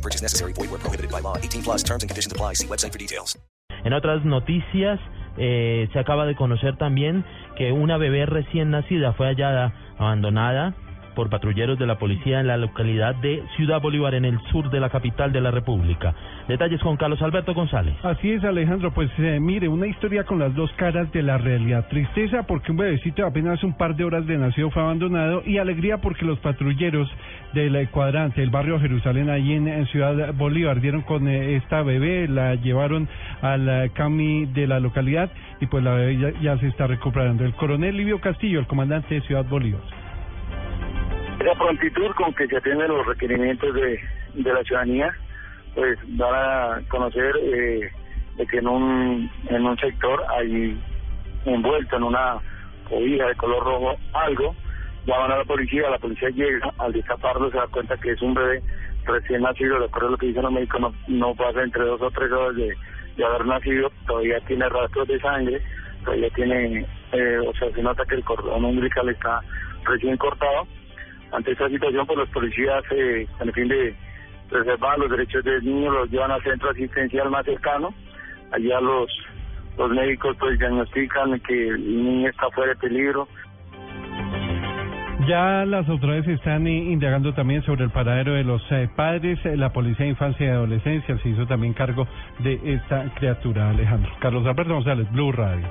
No purchase necessary. Void where prohibited by law. 18 plus terms and conditions apply. See website for details. En otras noticias, eh, se acaba de conocer también que una bebé recién nacida fue hallada abandonada por patrulleros de la policía en la localidad de Ciudad Bolívar, en el sur de la capital de la República. Detalles con Carlos Alberto González. Así es, Alejandro. Pues eh, mire, una historia con las dos caras de la realidad. Tristeza porque un bebecito de apenas un par de horas de nacido fue abandonado y alegría porque los patrulleros del cuadrante, del barrio Jerusalén, ahí en, Ciudad Bolívar, dieron con eh, esta bebé, la llevaron al eh, CAMI de la localidad y pues la bebé ya, se está recuperando. El coronel Livio Castillo, el comandante de Ciudad Bolívar. Esa prontitud con que se atienden los requerimientos de, de la ciudadanía, pues van a conocer eh, de que en un, en un sector hay envuelto en una cobija de color rojo algo, llaman a la policía, la policía llega, al destaparlo se da cuenta que es un bebé recién nacido, de acuerdo a lo que dicen los médicos, no, no pasa entre dos o tres horas de, de haber nacido, todavía tiene rastros de sangre, todavía tiene, eh, o sea, se nota que el cordón umbilical está recién cortado, ante esta situación, pues los policías, eh, el fin de preservar los derechos del niño, los llevan al centro asistencial más cercano. Allá los, los médicos pues diagnostican que el niño está fuera de peligro. Ya las autoridades están indagando también sobre el paradero de los eh, padres. Eh, La Policía de Infancia y Adolescencia se hizo también cargo de esta criatura, Alejandro. Carlos Alberto González, Blue Radio.